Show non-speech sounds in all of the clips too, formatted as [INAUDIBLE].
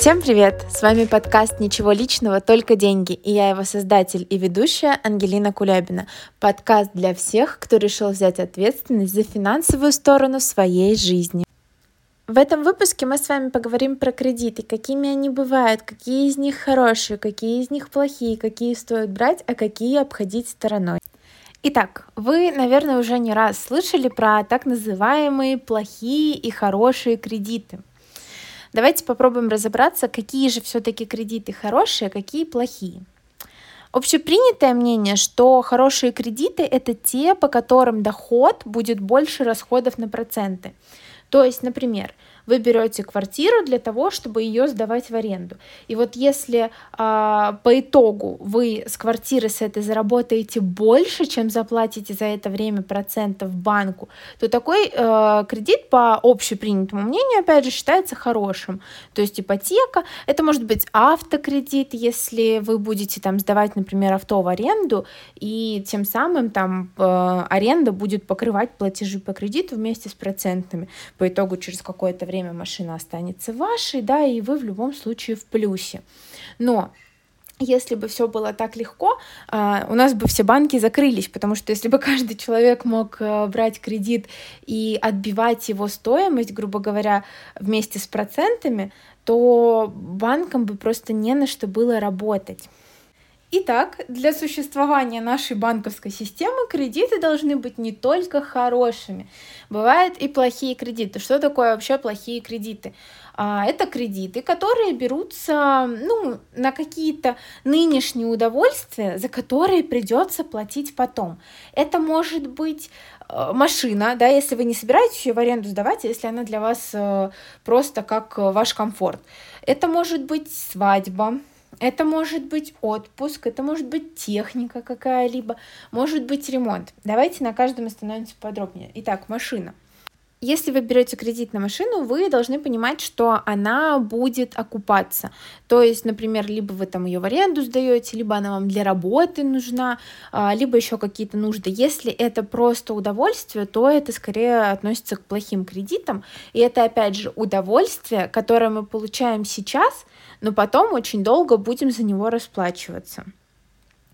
Всем привет! С вами подкаст «Ничего личного, только деньги» и я его создатель и ведущая Ангелина Кулябина. Подкаст для всех, кто решил взять ответственность за финансовую сторону своей жизни. В этом выпуске мы с вами поговорим про кредиты, какими они бывают, какие из них хорошие, какие из них плохие, какие стоит брать, а какие обходить стороной. Итак, вы, наверное, уже не раз слышали про так называемые плохие и хорошие кредиты. Давайте попробуем разобраться, какие же все-таки кредиты хорошие, а какие плохие. Общепринятое мнение, что хорошие кредиты это те, по которым доход будет больше расходов на проценты. То есть, например, вы берете квартиру для того, чтобы ее сдавать в аренду. И вот если а, по итогу вы с квартиры с этой заработаете больше, чем заплатите за это время процентов банку, то такой э, кредит по общепринятому мнению, опять же, считается хорошим. То есть ипотека, это может быть автокредит, если вы будете там сдавать, например, авто в аренду, и тем самым там э, аренда будет покрывать платежи по кредиту вместе с процентами. По итогу через какое-то время время машина останется вашей, да, и вы в любом случае в плюсе. Но если бы все было так легко, а, у нас бы все банки закрылись, потому что если бы [LAUGHS] каждый человек мог э, брать кредит и отбивать его стоимость, грубо говоря, вместе с процентами, то банкам бы просто не на что было работать. Итак, для существования нашей банковской системы кредиты должны быть не только хорошими. Бывают и плохие кредиты. Что такое вообще плохие кредиты? А, это кредиты, которые берутся ну, на какие-то нынешние удовольствия, за которые придется платить потом. Это может быть э, машина, да, если вы не собираетесь ее в аренду сдавать, а если она для вас э, просто как ваш комфорт. Это может быть свадьба, это может быть отпуск, это может быть техника какая-либо, может быть ремонт. Давайте на каждом остановимся подробнее. Итак, машина. Если вы берете кредит на машину, вы должны понимать, что она будет окупаться. То есть, например, либо вы там ее в аренду сдаете, либо она вам для работы нужна, а, либо еще какие-то нужды. Если это просто удовольствие, то это скорее относится к плохим кредитам. И это, опять же, удовольствие, которое мы получаем сейчас, но потом очень долго будем за него расплачиваться.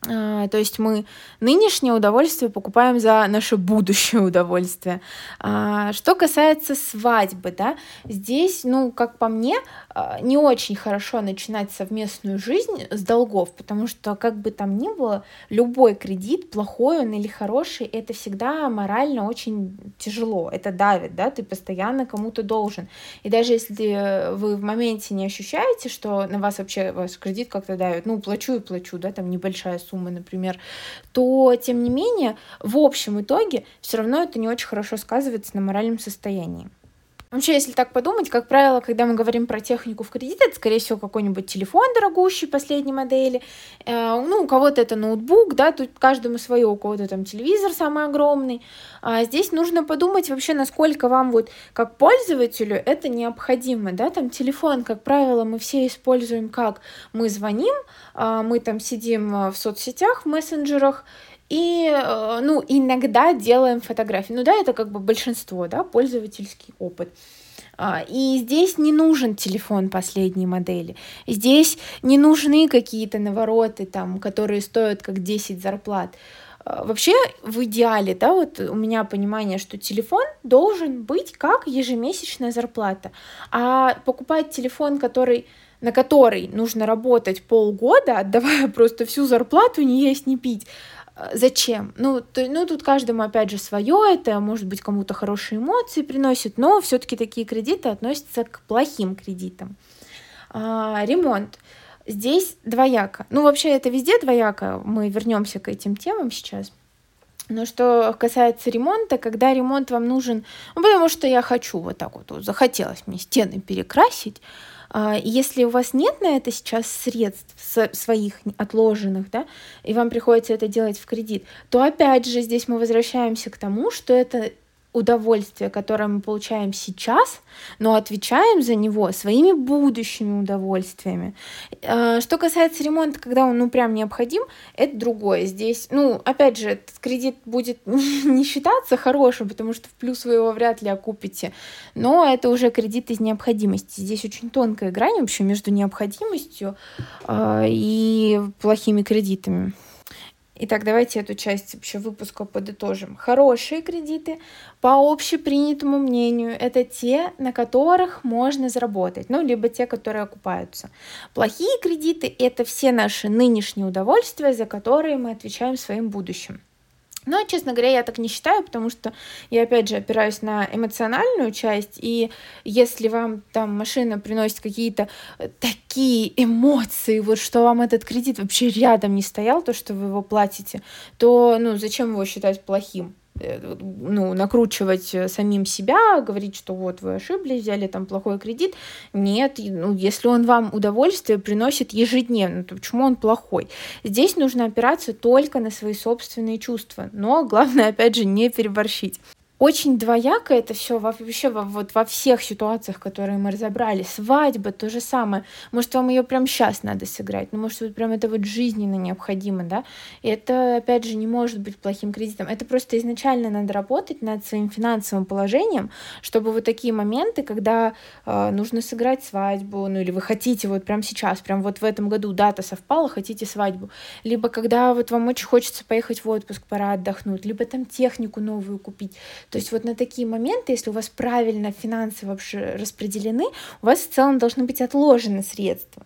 А, то есть мы нынешнее удовольствие покупаем за наше будущее [LAUGHS] удовольствие. А, что касается свадьбы, да, здесь, ну, как по мне, а, не очень хорошо начинать совместную жизнь с долгов, потому что, как бы там ни было, любой кредит, плохой он или хороший, это всегда морально очень тяжело, это давит, да, ты постоянно кому-то должен. И даже если вы в моменте не ощущаете, что на вас вообще ваш кредит как-то давит, ну, плачу и плачу, да, там небольшая сумма, суммы, например, то, тем не менее, в общем итоге все равно это не очень хорошо сказывается на моральном состоянии. Вообще, если так подумать, как правило, когда мы говорим про технику в кредит, это, скорее всего, какой-нибудь телефон дорогущий последней модели, э, ну, у кого-то это ноутбук, да, тут каждому свое, у кого-то там телевизор самый огромный. А здесь нужно подумать вообще, насколько вам вот как пользователю это необходимо, да, там телефон, как правило, мы все используем как мы звоним, э, мы там сидим в соцсетях, в мессенджерах, и, э, ну, иногда делаем фотографии. Ну да, это как бы большинство, да, пользовательский опыт. А, и здесь не нужен телефон последней модели. Здесь не нужны какие-то навороты, там, которые стоят как 10 зарплат. А, вообще, в идеале, да, вот у меня понимание, что телефон должен быть как ежемесячная зарплата. А покупать телефон, который на который нужно работать полгода, отдавая [LAUGHS] просто всю зарплату, не есть, не пить, зачем? Ну, то, ну, тут каждому, опять же, свое, это, может быть, кому-то хорошие эмоции приносит, но все-таки такие кредиты относятся к плохим кредитам. А, ремонт. Здесь двояко. Ну, вообще, это везде двояко. Мы вернемся к этим темам сейчас. Но что касается ремонта, когда ремонт вам нужен, ну, потому что я хочу вот так вот, вот захотелось мне стены перекрасить, если у вас нет на это сейчас средств своих отложенных, да, и вам приходится это делать в кредит, то опять же здесь мы возвращаемся к тому, что это удовольствие, которое мы получаем сейчас, но отвечаем за него своими будущими удовольствиями. Э, что касается ремонта, когда он ну прям необходим, это другое. Здесь, ну, опять же, этот кредит будет [LAUGHS] не считаться хорошим, потому что в плюс вы его вряд ли окупите, но это уже кредит из необходимости. Здесь очень тонкая грань вообще между необходимостью э, и плохими кредитами. Итак, давайте эту часть вообще выпуска подытожим. Хорошие кредиты, по общепринятому мнению, это те, на которых можно заработать, ну, либо те, которые окупаются. Плохие кредиты — это все наши нынешние удовольствия, за которые мы отвечаем своим будущим. Но, честно говоря, я так не считаю, потому что я, опять же, опираюсь на эмоциональную часть, и если вам там машина приносит какие-то э, такие эмоции, вот что вам этот кредит вообще рядом не стоял, то, что вы его платите, то, ну, зачем его считать плохим? Э, ну, накручивать э, самим себя, говорить, что вот вы ошиблись, взяли там плохой кредит. Нет, ну, если он вам удовольствие приносит ежедневно, то почему он плохой? Здесь нужно опираться только на свои собственные чувства, но главное, [LAUGHS] опять же, не переборщить очень двояко это все вообще во, вот во всех ситуациях, которые мы разобрали. Свадьба то же самое. Может, вам ее прямо сейчас надо сыграть, но может, вот прям это вот жизненно необходимо, да. И это, опять же, не может быть плохим кредитом. Это просто изначально надо работать над своим финансовым положением, чтобы вот такие моменты, когда э, нужно сыграть свадьбу, ну или вы хотите вот прямо сейчас, прям вот в этом году дата совпала, хотите свадьбу, либо когда вот вам очень хочется поехать в отпуск, пора отдохнуть, либо там технику новую купить то есть вот на такие моменты, если у вас правильно финансы вообще распределены, у вас в целом должны быть отложены средства.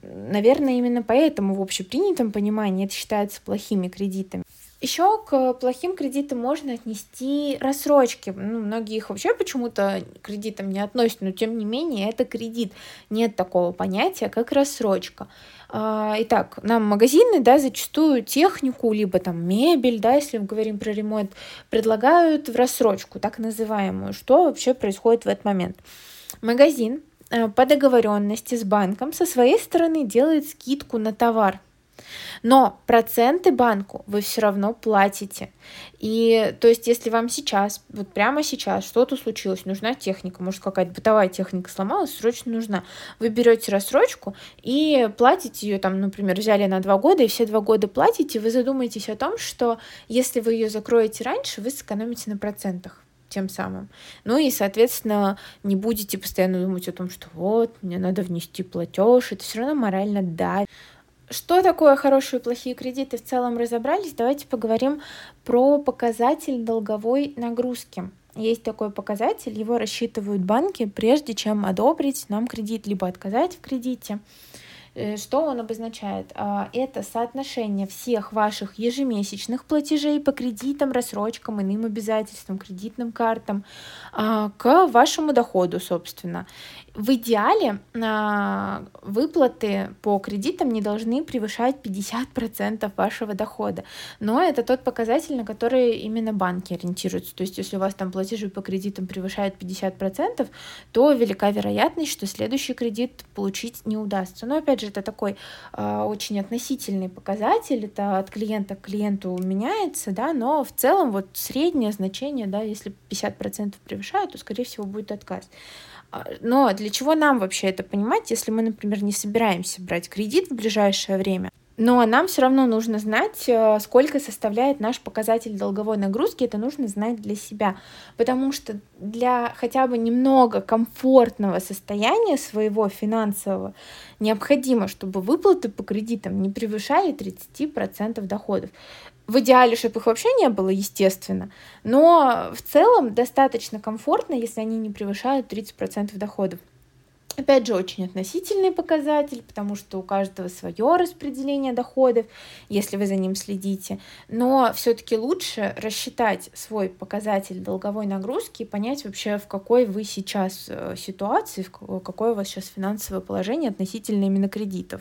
Наверное, именно поэтому в общепринятом понимании это считается плохими кредитами. Еще к плохим кредитам можно отнести рассрочки. Ну, многие их вообще почему-то кредитам не относят, но тем не менее это кредит. Нет такого понятия, как рассрочка. А, итак, нам магазины, да, зачастую технику, либо там мебель, да, если мы говорим про ремонт, предлагают в рассрочку, так называемую. Что вообще происходит в этот момент? Магазин э, по договоренности с банком со своей стороны делает скидку на товар, но проценты банку вы все равно платите. И то есть, если вам сейчас, вот прямо сейчас что-то случилось, нужна техника, может какая-то бытовая техника сломалась, срочно нужна, вы берете рассрочку и платите ее там, например, взяли на два года и все два года платите, вы задумаетесь о том, что если вы ее закроете раньше, вы сэкономите на процентах тем самым. Ну и, соответственно, не будете постоянно думать о том, что вот, мне надо внести платеж, это все равно морально давит. Что такое хорошие и плохие кредиты? В целом разобрались. Давайте поговорим про показатель долговой нагрузки. Есть такой показатель, его рассчитывают банки, прежде чем одобрить нам кредит, либо отказать в кредите. Э, что он обозначает? А, это соотношение всех ваших ежемесячных платежей по кредитам, рассрочкам, иным обязательствам, кредитным картам а, к вашему доходу, собственно. В идеале а, выплаты по кредитам не должны превышать 50% вашего дохода, но это тот показатель, на который именно банки ориентируются. То есть если у вас там платежи по кредитам превышают 50%, то велика вероятность, что следующий кредит получить не удастся. Но опять же, это такой э, очень относительный показатель, это от клиента к клиенту меняется, да, но в целом вот среднее значение, да, если 50% превышают, то, скорее всего, будет отказ. А, но для чего нам вообще это понимать, если мы, например, не собираемся брать кредит в ближайшее время? Но нам все равно нужно знать, э, сколько составляет наш показатель долговой нагрузки. Это нужно знать для себя. Потому что для хотя бы немного комфортного состояния своего финансового необходимо, чтобы выплаты по кредитам не превышали 30% доходов. В идеале, чтобы их вообще не было, естественно, но в целом достаточно комфортно, если они не превышают 30% доходов. Опять же, очень относительный показатель, потому что у каждого свое распределение доходов, если вы за ним следите. Но все-таки лучше рассчитать свой показатель долговой нагрузки и понять вообще, в какой вы сейчас э, ситуации, в какое у вас сейчас финансовое положение относительно именно кредитов.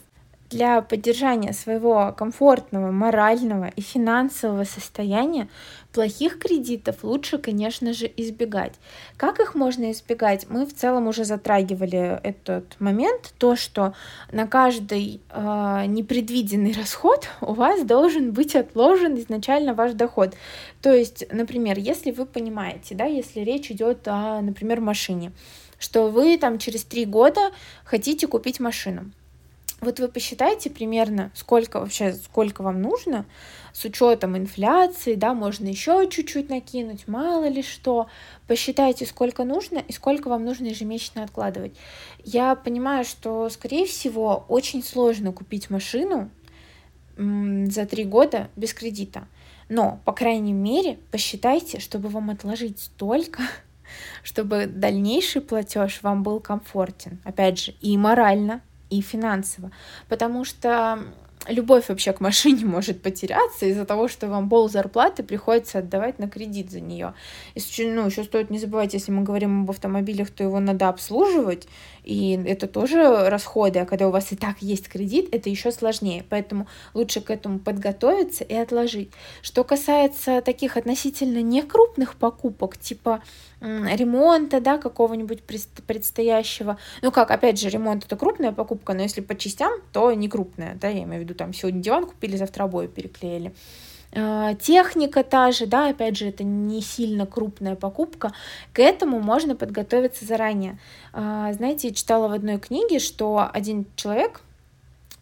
Для поддержания своего комфортного, морального и финансового состояния плохих кредитов лучше, конечно же, избегать. Как их можно избегать? Мы в целом уже затрагивали этот момент, то, что на каждый э, непредвиденный расход у вас должен быть отложен изначально ваш доход. То есть, например, если вы понимаете, да, если речь идет о, например, машине, что вы там через три года хотите купить машину. Вот вы посчитайте примерно, сколько вообще, сколько вам нужно, с учетом инфляции, да, можно еще чуть-чуть накинуть, мало ли что. Посчитайте, сколько нужно и сколько вам нужно ежемесячно откладывать. Я понимаю, что, скорее всего, очень сложно купить машину за три года без кредита. Но, по крайней мере, посчитайте, чтобы вам отложить столько, [LAUGHS] чтобы дальнейший платеж вам был комфортен. Опять же, и морально, и финансово. Потому что любовь вообще к машине [LAUGHS] может потеряться из-за того, что вам пол зарплаты приходится отдавать на кредит за нее. И, ну, еще стоит не забывать, если мы говорим об автомобилях, то его надо обслуживать, и это тоже расходы, а когда у вас и так есть кредит, это еще сложнее. Поэтому лучше к этому подготовиться и отложить. Что касается таких относительно некрупных покупок, типа ремонта, да, какого-нибудь предстоящего. Ну как, опять же, ремонт это крупная покупка, но если по частям, то не крупная, да, я имею в виду, там сегодня диван купили, завтра обои переклеили. А, техника та же, да, опять же, это не сильно крупная покупка, к этому можно подготовиться заранее. А, знаете, читала в одной книге, что один человек,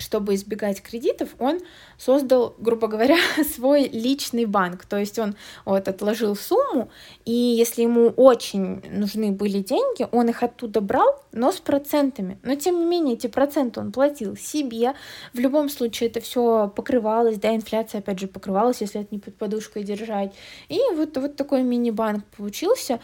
чтобы избегать кредитов, он создал, грубо говоря, [LAUGHS] свой личный банк. То есть он вот отложил сумму, и если ему очень нужны были деньги, он их оттуда брал, но с процентами. Но тем не менее, эти проценты он платил себе. В любом случае это все покрывалось, да, инфляция опять же покрывалась, если это не под подушкой держать. И вот, вот такой мини-банк получился.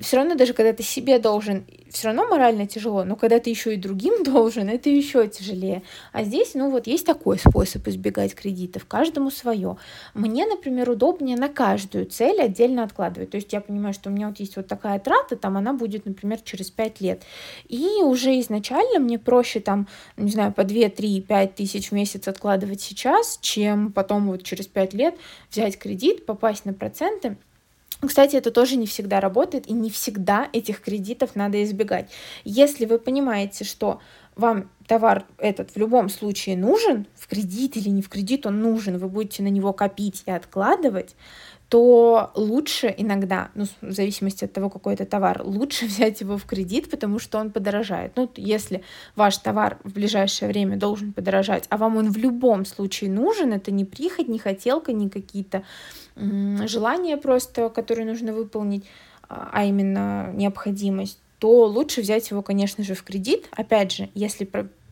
Все равно даже когда ты себе должен, все равно морально тяжело, но когда ты еще и другим [LAUGHS] должен, это еще тяжелее. А здесь, ну вот, есть такой способ избегать кредитов, каждому свое. Мне, например, удобнее на каждую цель отдельно откладывать. То есть я понимаю, что у меня вот есть вот такая трата, там она будет, например, через 5 лет. И уже изначально мне проще там, не знаю, по 2, 3, 5 тысяч в месяц откладывать сейчас, чем потом вот через 5 лет взять кредит, попасть на проценты кстати, это тоже не всегда работает, и не всегда этих кредитов надо избегать. Если вы понимаете, что вам товар этот в любом случае нужен, в кредит или не в кредит он нужен, вы будете на него копить и откладывать, то лучше иногда, ну, в зависимости от того, какой это товар, лучше [LAUGHS] взять его в кредит, потому что он подорожает. Ну, если ваш товар в ближайшее время должен подорожать, а вам он в любом случае нужен, это не прихоть, не хотелка, не какие-то желания просто, которые нужно выполнить, а, а именно необходимость, то лучше взять его, конечно же, в кредит. Опять же, если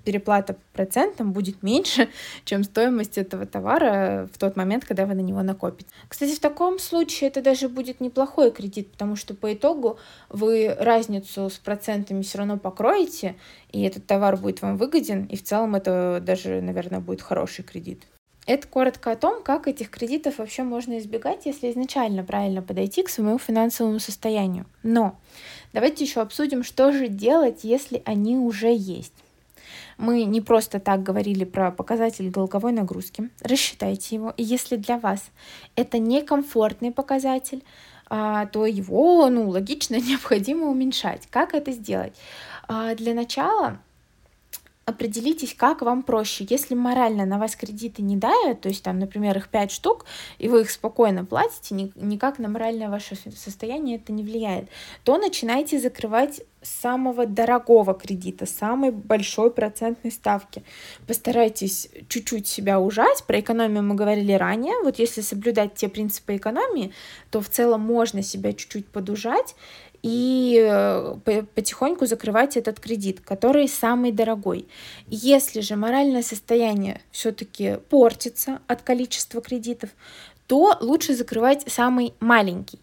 переплата по процентам будет меньше, [LAUGHS] чем стоимость этого товара в тот момент, когда вы на него накопите. Кстати, в таком случае это даже будет неплохой кредит, потому что по итогу вы разницу с процентами все равно покроете, и этот товар будет вам выгоден, и в целом это даже, наверное, будет хороший кредит. Это коротко о том, как этих кредитов вообще можно избегать, если изначально правильно подойти к своему финансовому состоянию. Но давайте еще обсудим, что же делать, если они уже есть. Мы не просто так говорили про показатель долговой нагрузки. Рассчитайте его. И если для вас это некомфортный показатель, а, то его, ну, логично [LAUGHS] необходимо уменьшать. Как это сделать? А, для начала определитесь, как вам проще. Если морально на вас кредиты не давят, то есть там, например, их 5 штук, и вы их спокойно платите, никак на моральное ваше состояние это не влияет, то начинайте закрывать самого дорогого кредита, самой большой процентной ставки. Постарайтесь чуть-чуть себя ужать. Про экономию мы говорили ранее. Вот если соблюдать те принципы экономии, то в целом можно себя чуть-чуть подужать и э, потихоньку закрывать этот кредит, который самый дорогой. Если же моральное состояние все-таки портится от количества кредитов, то лучше закрывать самый маленький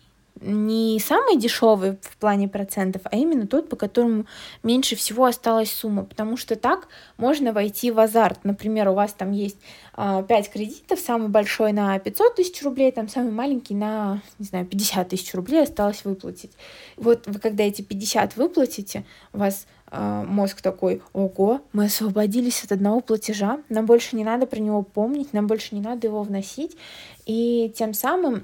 не самый дешевый в плане процентов, а именно тот, по которому меньше всего осталась сумма, потому что так можно войти в азарт. Например, у вас там есть э, 5 кредитов, самый большой на 500 тысяч рублей, там самый маленький на, не знаю, 50 тысяч рублей осталось выплатить. Вот вы когда эти 50 выплатите, у вас а, мозг такой, ого, мы освободились от одного платежа, нам больше не надо про него помнить, нам больше не надо его вносить, и тем самым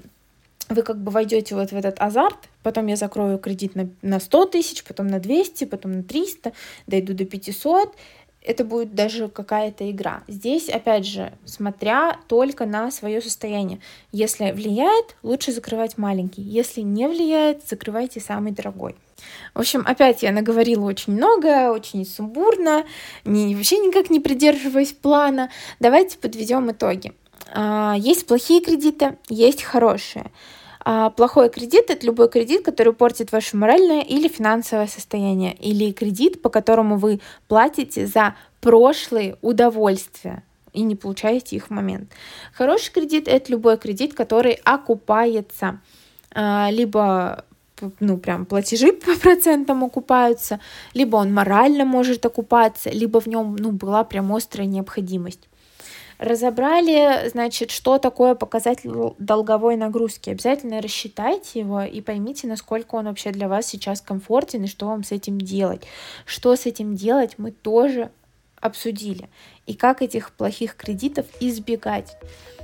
вы как бы войдете вот в этот азарт, потом я закрою кредит на, на 100 тысяч, потом на 200, потом на 300, дойду до 500, это будет даже какая-то игра. Здесь, опять же, смотря только на свое состояние. Если влияет, лучше закрывать маленький. Если не влияет, закрывайте самый дорогой. В общем, опять я наговорила очень много, очень сумбурно, не, вообще никак не придерживаясь плана. Давайте подведем итоги. А, есть плохие кредиты, есть хорошие. А плохой кредит — это любой кредит, который портит ваше моральное или финансовое состояние, или кредит, по которому вы платите за прошлые удовольствия и не получаете их в момент. Хороший кредит — это любой кредит, который окупается, а, либо ну, прям платежи [LAUGHS] по процентам окупаются, либо он морально может окупаться, либо в нем, ну, была прям острая необходимость. Разобрали, значит, что такое показатель долговой нагрузки. Обязательно рассчитайте его и поймите, насколько он вообще для вас сейчас комфортен и что вам с этим делать. Что с этим делать, мы тоже обсудили. И как этих плохих кредитов избегать.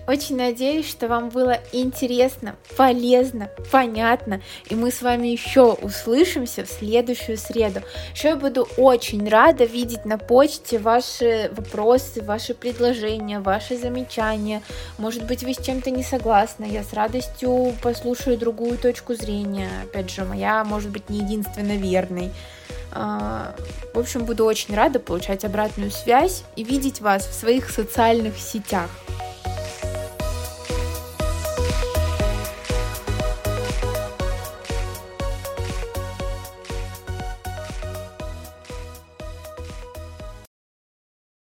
Очень надеюсь, что вам было интересно, полезно, понятно, и мы с вами еще услышимся в следующую среду. Еще я буду очень рада видеть на почте ваши вопросы, ваши предложения, ваши замечания. Может быть, вы с чем-то не согласны, я с радостью послушаю другую точку зрения. Опять же, моя может быть не единственно верной. А, в общем, буду очень рада получать обратную связь и видеть вас в своих социальных сетях.